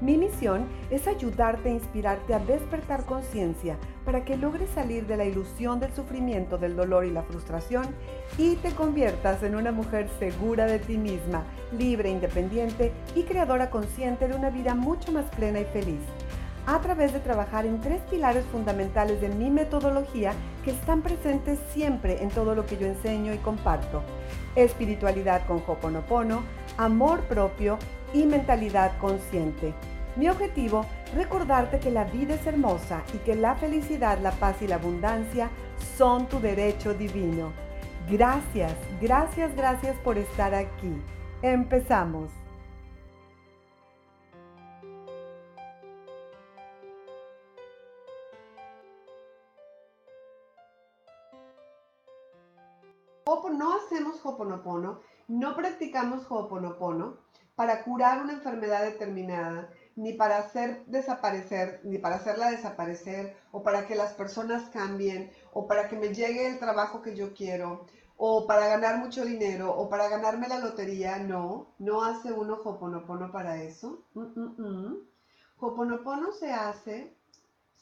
Mi misión es ayudarte a inspirarte a despertar conciencia para que logres salir de la ilusión del sufrimiento, del dolor y la frustración y te conviertas en una mujer segura de ti misma, libre, independiente y creadora consciente de una vida mucho más plena y feliz a través de trabajar en tres pilares fundamentales de mi metodología que están presentes siempre en todo lo que yo enseño y comparto. Espiritualidad con Hoponopono, amor propio y mentalidad consciente. Mi objetivo, recordarte que la vida es hermosa y que la felicidad, la paz y la abundancia son tu derecho divino. Gracias, gracias, gracias por estar aquí. Empezamos. No hacemos Hoponopono, no practicamos Hoponopono para curar una enfermedad determinada, ni para hacer desaparecer, ni para hacerla desaparecer, o para que las personas cambien, o para que me llegue el trabajo que yo quiero, o para ganar mucho dinero, o para ganarme la lotería. No, no hace uno Hoponopono para eso. Mm Hoponopono se hace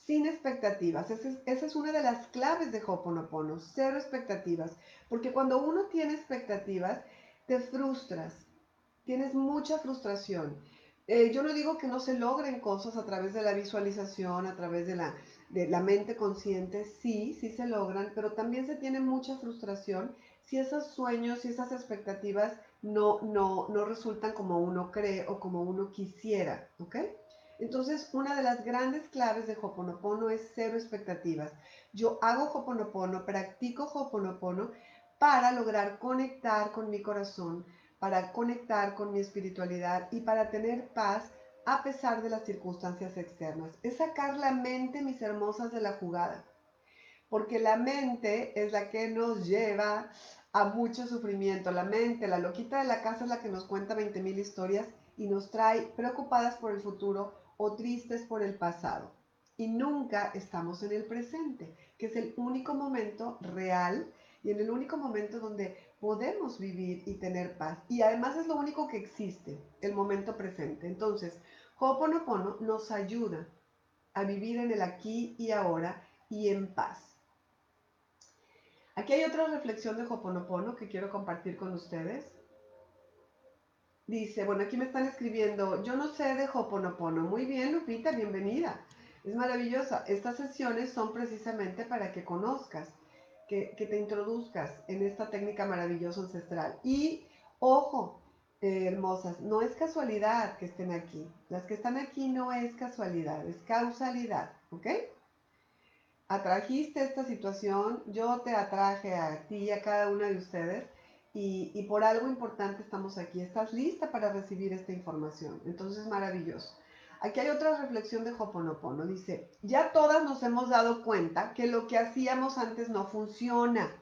sin expectativas. esa es una de las claves de Hoponopono, cero expectativas. Porque cuando uno tiene expectativas, te frustras, tienes mucha frustración. Eh, yo no digo que no se logren cosas a través de la visualización, a través de la, de la mente consciente, sí, sí se logran, pero también se tiene mucha frustración si esos sueños y esas expectativas no, no, no resultan como uno cree o como uno quisiera, ¿ok? Entonces, una de las grandes claves de Hoponopono es cero expectativas. Yo hago Hoponopono, practico Hoponopono para lograr conectar con mi corazón, para conectar con mi espiritualidad y para tener paz a pesar de las circunstancias externas. Es sacar la mente, mis hermosas, de la jugada. Porque la mente es la que nos lleva a mucho sufrimiento. La mente, la loquita de la casa es la que nos cuenta 20.000 historias y nos trae preocupadas por el futuro o tristes por el pasado. Y nunca estamos en el presente, que es el único momento real y en el único momento donde podemos vivir y tener paz. Y además es lo único que existe, el momento presente. Entonces, Ho'oponopono nos ayuda a vivir en el aquí y ahora y en paz. Aquí hay otra reflexión de Ho'oponopono que quiero compartir con ustedes. Dice, bueno, aquí me están escribiendo, yo no sé de Ho'oponopono. Muy bien, Lupita, bienvenida. Es maravillosa. Estas sesiones son precisamente para que conozcas que, te introduzcas en esta técnica maravillosa ancestral. Y ojo, eh, hermosas, no es casualidad que estén aquí. Las que están aquí no es casualidad, es causalidad, ¿ok? Atrajiste esta situación, yo te atraje a ti y a cada una de ustedes y, y por algo importante estamos aquí. Estás lista para recibir esta información. Entonces, maravilloso. Aquí hay otra reflexión de Hoponopono. Dice, ya todas nos hemos dado cuenta que lo que hacíamos antes no funciona.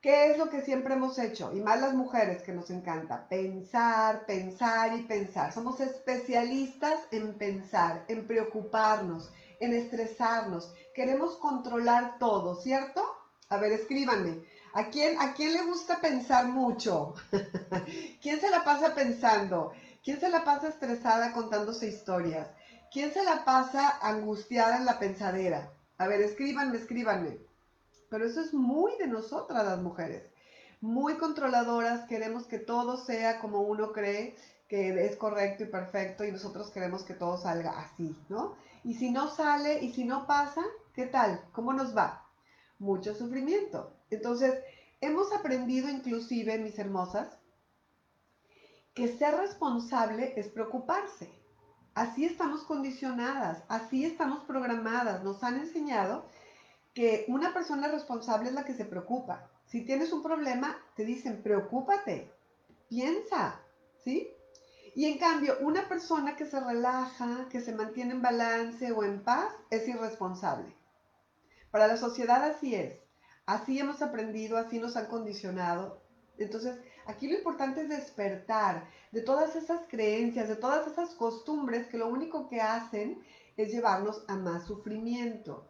¿Qué es lo que siempre hemos hecho? Y más las mujeres que nos encanta. Pensar, pensar y pensar. Somos especialistas en pensar, en preocuparnos, en estresarnos. Queremos controlar todo, ¿cierto? A ver, escríbanme. ¿A quién, ¿A quién le gusta pensar mucho? ¿Quién se la pasa pensando? ¿Quién se la pasa estresada contándose historias? ¿Quién se la pasa angustiada en la pensadera? A ver, escríbanme, escríbanme. Pero eso es muy de nosotras las mujeres. Muy controladoras, queremos que todo sea como uno cree que es correcto y perfecto y nosotros queremos que todo salga así, ¿no? Y si no sale y si no pasa, ¿qué tal? ¿Cómo nos va? Mucho sufrimiento. Entonces, hemos aprendido inclusive, mis hermosas, que ser responsable es preocuparse. Así estamos condicionadas, así estamos programadas. Nos han enseñado que una persona responsable es la que se preocupa. Si tienes un problema, te dicen, preocúpate, piensa, ¿sí? Y en cambio, una persona que se relaja, que se mantiene en balance o en paz, es irresponsable. Para la sociedad así es. Así hemos aprendido, así nos han condicionado Entonces, aquí lo importante es despertar de todas esas creencias, de todas esas costumbres que lo único que hacen es llevarnos a más sufrimiento.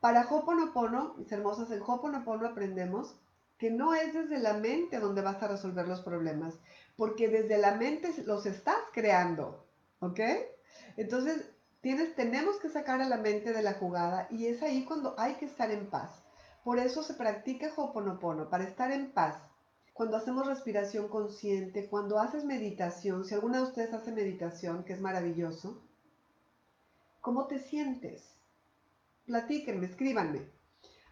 Para Hoponopono, mis hermosas, en Hoponopono aprendemos que no es desde la mente donde vas a resolver los problemas, porque desde la mente los estás creando, ¿ok? Entonces, tienes, tenemos que sacar a la mente de la jugada y es ahí cuando hay que estar en paz. Por eso se practica Hoponopono, para estar en paz. Cuando hacemos respiración consciente, cuando haces meditación, si alguna de ustedes hace meditación, que es maravilloso, ¿cómo te sientes? Platíquenme, escríbanme.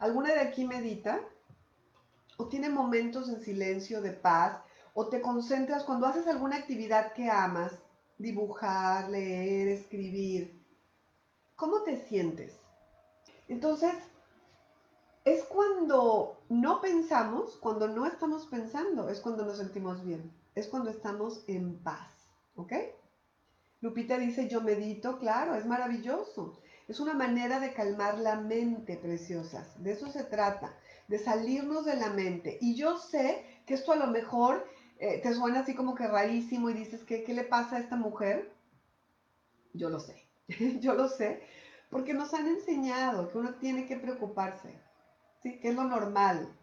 ¿Alguna de aquí medita? ¿O tiene momentos en silencio de paz? ¿O te concentras cuando haces alguna actividad que amas? Dibujar, leer, escribir. ¿Cómo te sientes? Entonces, es cuando no pensamos, cuando no estamos pensando, es cuando nos sentimos bien, es cuando estamos en paz, ¿ok? Lupita dice, yo medito, claro, es maravilloso. Es una manera de calmar la mente, preciosas. De eso se trata, de salirnos de la mente. Y yo sé que esto a lo mejor eh, te suena así como que rarísimo y dices, ¿qué, ¿qué le pasa a esta mujer? Yo lo sé, yo lo sé, porque nos han enseñado que uno tiene que preocuparse, ¿sí? Que es lo normal.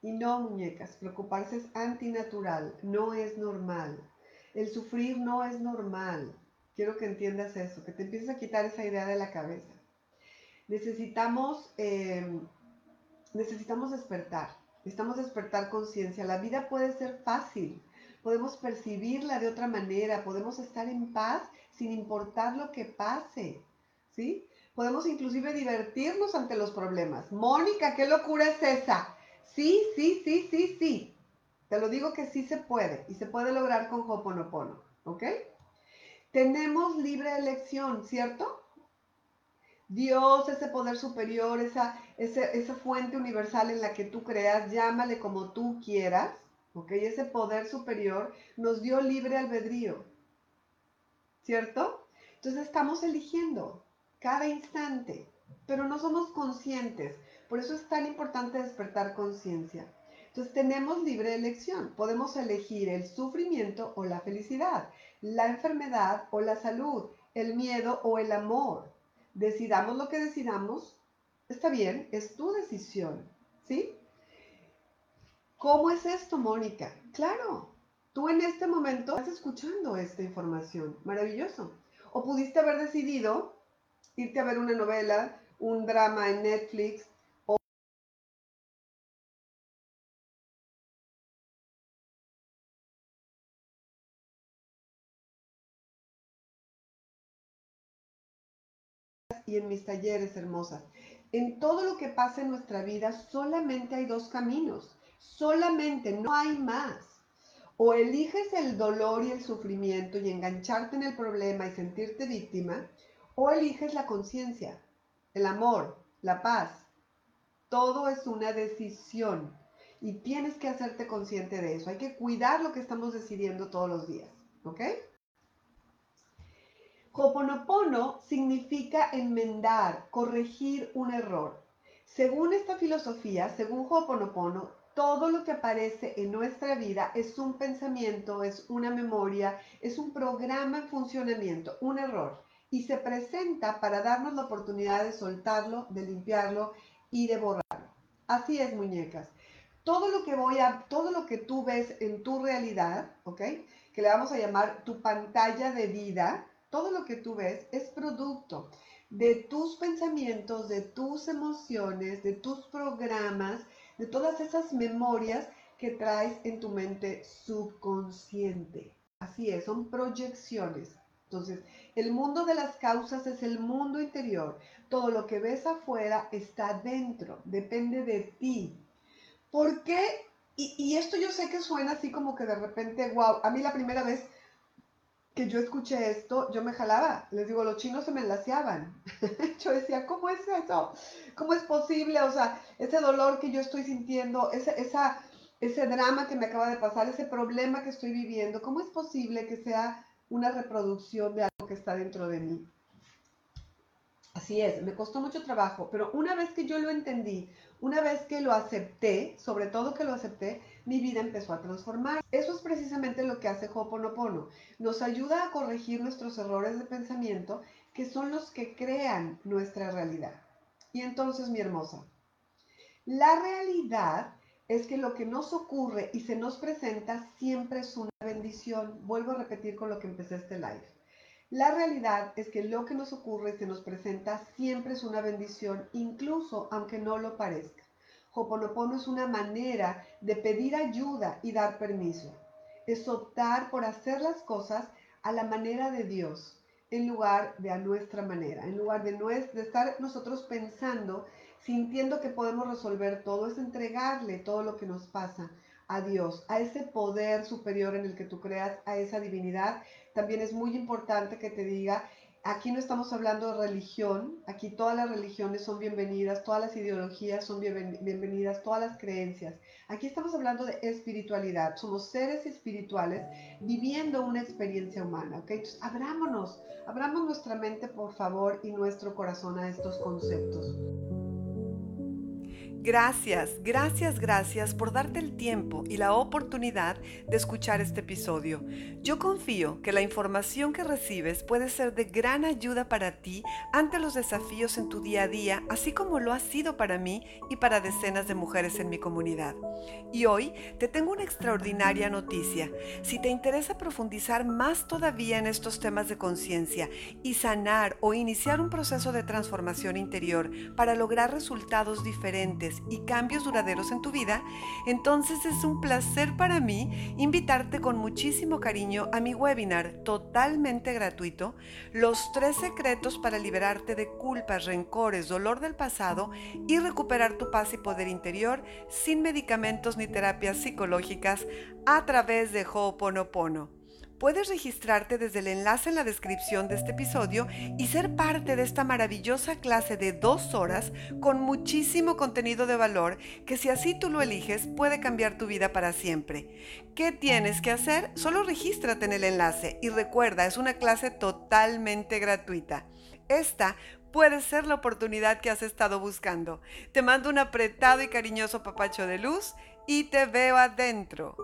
Y no, muñecas, preocuparse es antinatural, no es normal. El sufrir no es normal. Quiero que entiendas eso, que te empieces a quitar esa idea de la cabeza. Necesitamos, eh, necesitamos despertar, necesitamos despertar conciencia. La vida puede ser fácil, podemos percibirla de otra manera, podemos estar en paz sin importar lo que pase, ¿sí? Podemos inclusive divertirnos ante los problemas. Mónica, ¿qué locura es esa? Sí, sí, sí, sí, sí. Te lo digo que sí se puede y se puede lograr con Hoponopono, ¿ok? Tenemos libre elección, ¿cierto? Dios, ese poder superior, esa, esa fuente universal en la que tú creas, llámale como tú quieras, ¿ok? Ese poder superior nos dio libre albedrío, ¿cierto? Entonces estamos eligiendo cada instante, pero no somos conscientes. Por eso es tan importante despertar conciencia. Entonces tenemos libre elección. Podemos elegir el sufrimiento o la felicidad, la enfermedad o la salud, el miedo o el amor. Decidamos lo que decidamos. Está bien, es tu decisión. ¿Sí? ¿Cómo es esto, Mónica? Claro, tú en este momento estás escuchando esta información. Maravilloso. O pudiste haber decidido irte a ver una novela, un drama en Netflix, y en mis talleres hermosas. En todo lo que pasa en nuestra vida solamente hay dos caminos, solamente, no hay más. O eliges el dolor y el sufrimiento y engancharte en el problema y sentirte víctima, o eliges la conciencia, el amor, la paz. Todo es una decisión y tienes que hacerte consciente de eso. Hay que cuidar lo que estamos decidiendo todos los días, ¿ok? Hoponopono significa enmendar, corregir un error. Según esta filosofía, según Hoponopono, todo lo que aparece en nuestra vida es un pensamiento, es una memoria, es un programa en funcionamiento, un error. Y se presenta para darnos la oportunidad de soltarlo, de limpiarlo y de borrarlo. Así es, muñecas. Todo lo que voy a, todo lo que tú ves en tu realidad, ¿ok? Que le vamos a llamar tu pantalla de vida, todo lo que tú ves es producto de tus pensamientos, de tus emociones, de tus programas, de todas esas memorias que traes en tu mente subconsciente. Así es, son proyecciones. Entonces, el mundo de las causas es el mundo interior. Todo lo que ves afuera está dentro, depende de ti. ¿Por qué? Y, y esto yo sé que suena así como que de repente, wow, a mí la primera vez que yo escuché esto, yo me jalaba. Les digo, los chinos se me enlaceaban. yo decía, ¿cómo es eso? ¿Cómo es posible? O sea, ese dolor que yo estoy sintiendo, esa, ese drama que me acaba de pasar, ese problema que estoy viviendo, ¿cómo es posible que sea una reproducción de algo que está dentro de mí? Así es, me costó mucho trabajo, pero una vez que yo lo entendí, una vez que lo acepté, sobre todo que lo acepté, mi vida empezó a transformar. Eso es precisamente lo que hace Ho'oponopono. Nos ayuda a corregir nuestros errores de pensamiento, que son los que crean nuestra realidad. Y entonces, mi hermosa, la realidad es que lo que nos ocurre y se nos presenta siempre es una bendición. Vuelvo a repetir con lo que empecé este live. La realidad es que lo que nos ocurre y se nos presenta siempre es una bendición, incluso aunque no lo parezca. Hoponopono es una manera de pedir ayuda y dar permiso. Es optar por hacer las cosas a la manera de Dios, en lugar de a nuestra manera, en lugar de, de estar nosotros pensando sintiendo que podemos resolver todo, es entregarle todo lo que nos pasa a Dios, a ese poder superior en el que tú creas, a esa divinidad. También es muy importante que te diga, aquí no estamos hablando de religión, aquí todas las religiones son bienvenidas, todas las ideologías son bienvenidas, todas las creencias. Aquí estamos hablando de espiritualidad, somos seres espirituales viviendo una experiencia humana, ¿ok? Entonces, abrámonos, abramos nuestra mente, por favor, y nuestro corazón a estos conceptos. Gracias, gracias, gracias por darte el tiempo y la oportunidad de escuchar este episodio. Yo confío que la información que recibes puede ser de gran ayuda para ti ante los desafíos en tu día a día, así como lo ha sido para mí y para decenas de mujeres en mi comunidad. Y hoy te tengo una extraordinaria noticia. Si te interesa profundizar más todavía en estos temas de conciencia y sanar o iniciar un proceso de transformación interior para lograr resultados diferentes, y cambios duraderos en tu vida, entonces es un placer para mí invitarte con muchísimo cariño a mi webinar totalmente gratuito, Los tres secretos para liberarte de culpas, rencores, dolor del pasado y recuperar tu paz y poder interior sin medicamentos ni terapias psicológicas a través de Ho'oponopono. Puedes registrarte desde el enlace en la descripción de este episodio y ser parte de esta maravillosa clase de dos horas con muchísimo contenido de valor que si así tú lo eliges puede cambiar tu vida para siempre. ¿Qué tienes que hacer? Solo regístrate en el enlace y recuerda, es una clase totalmente gratuita. Esta puede ser la oportunidad que has estado buscando. Te mando un apretado y cariñoso papacho de luz y te veo adentro.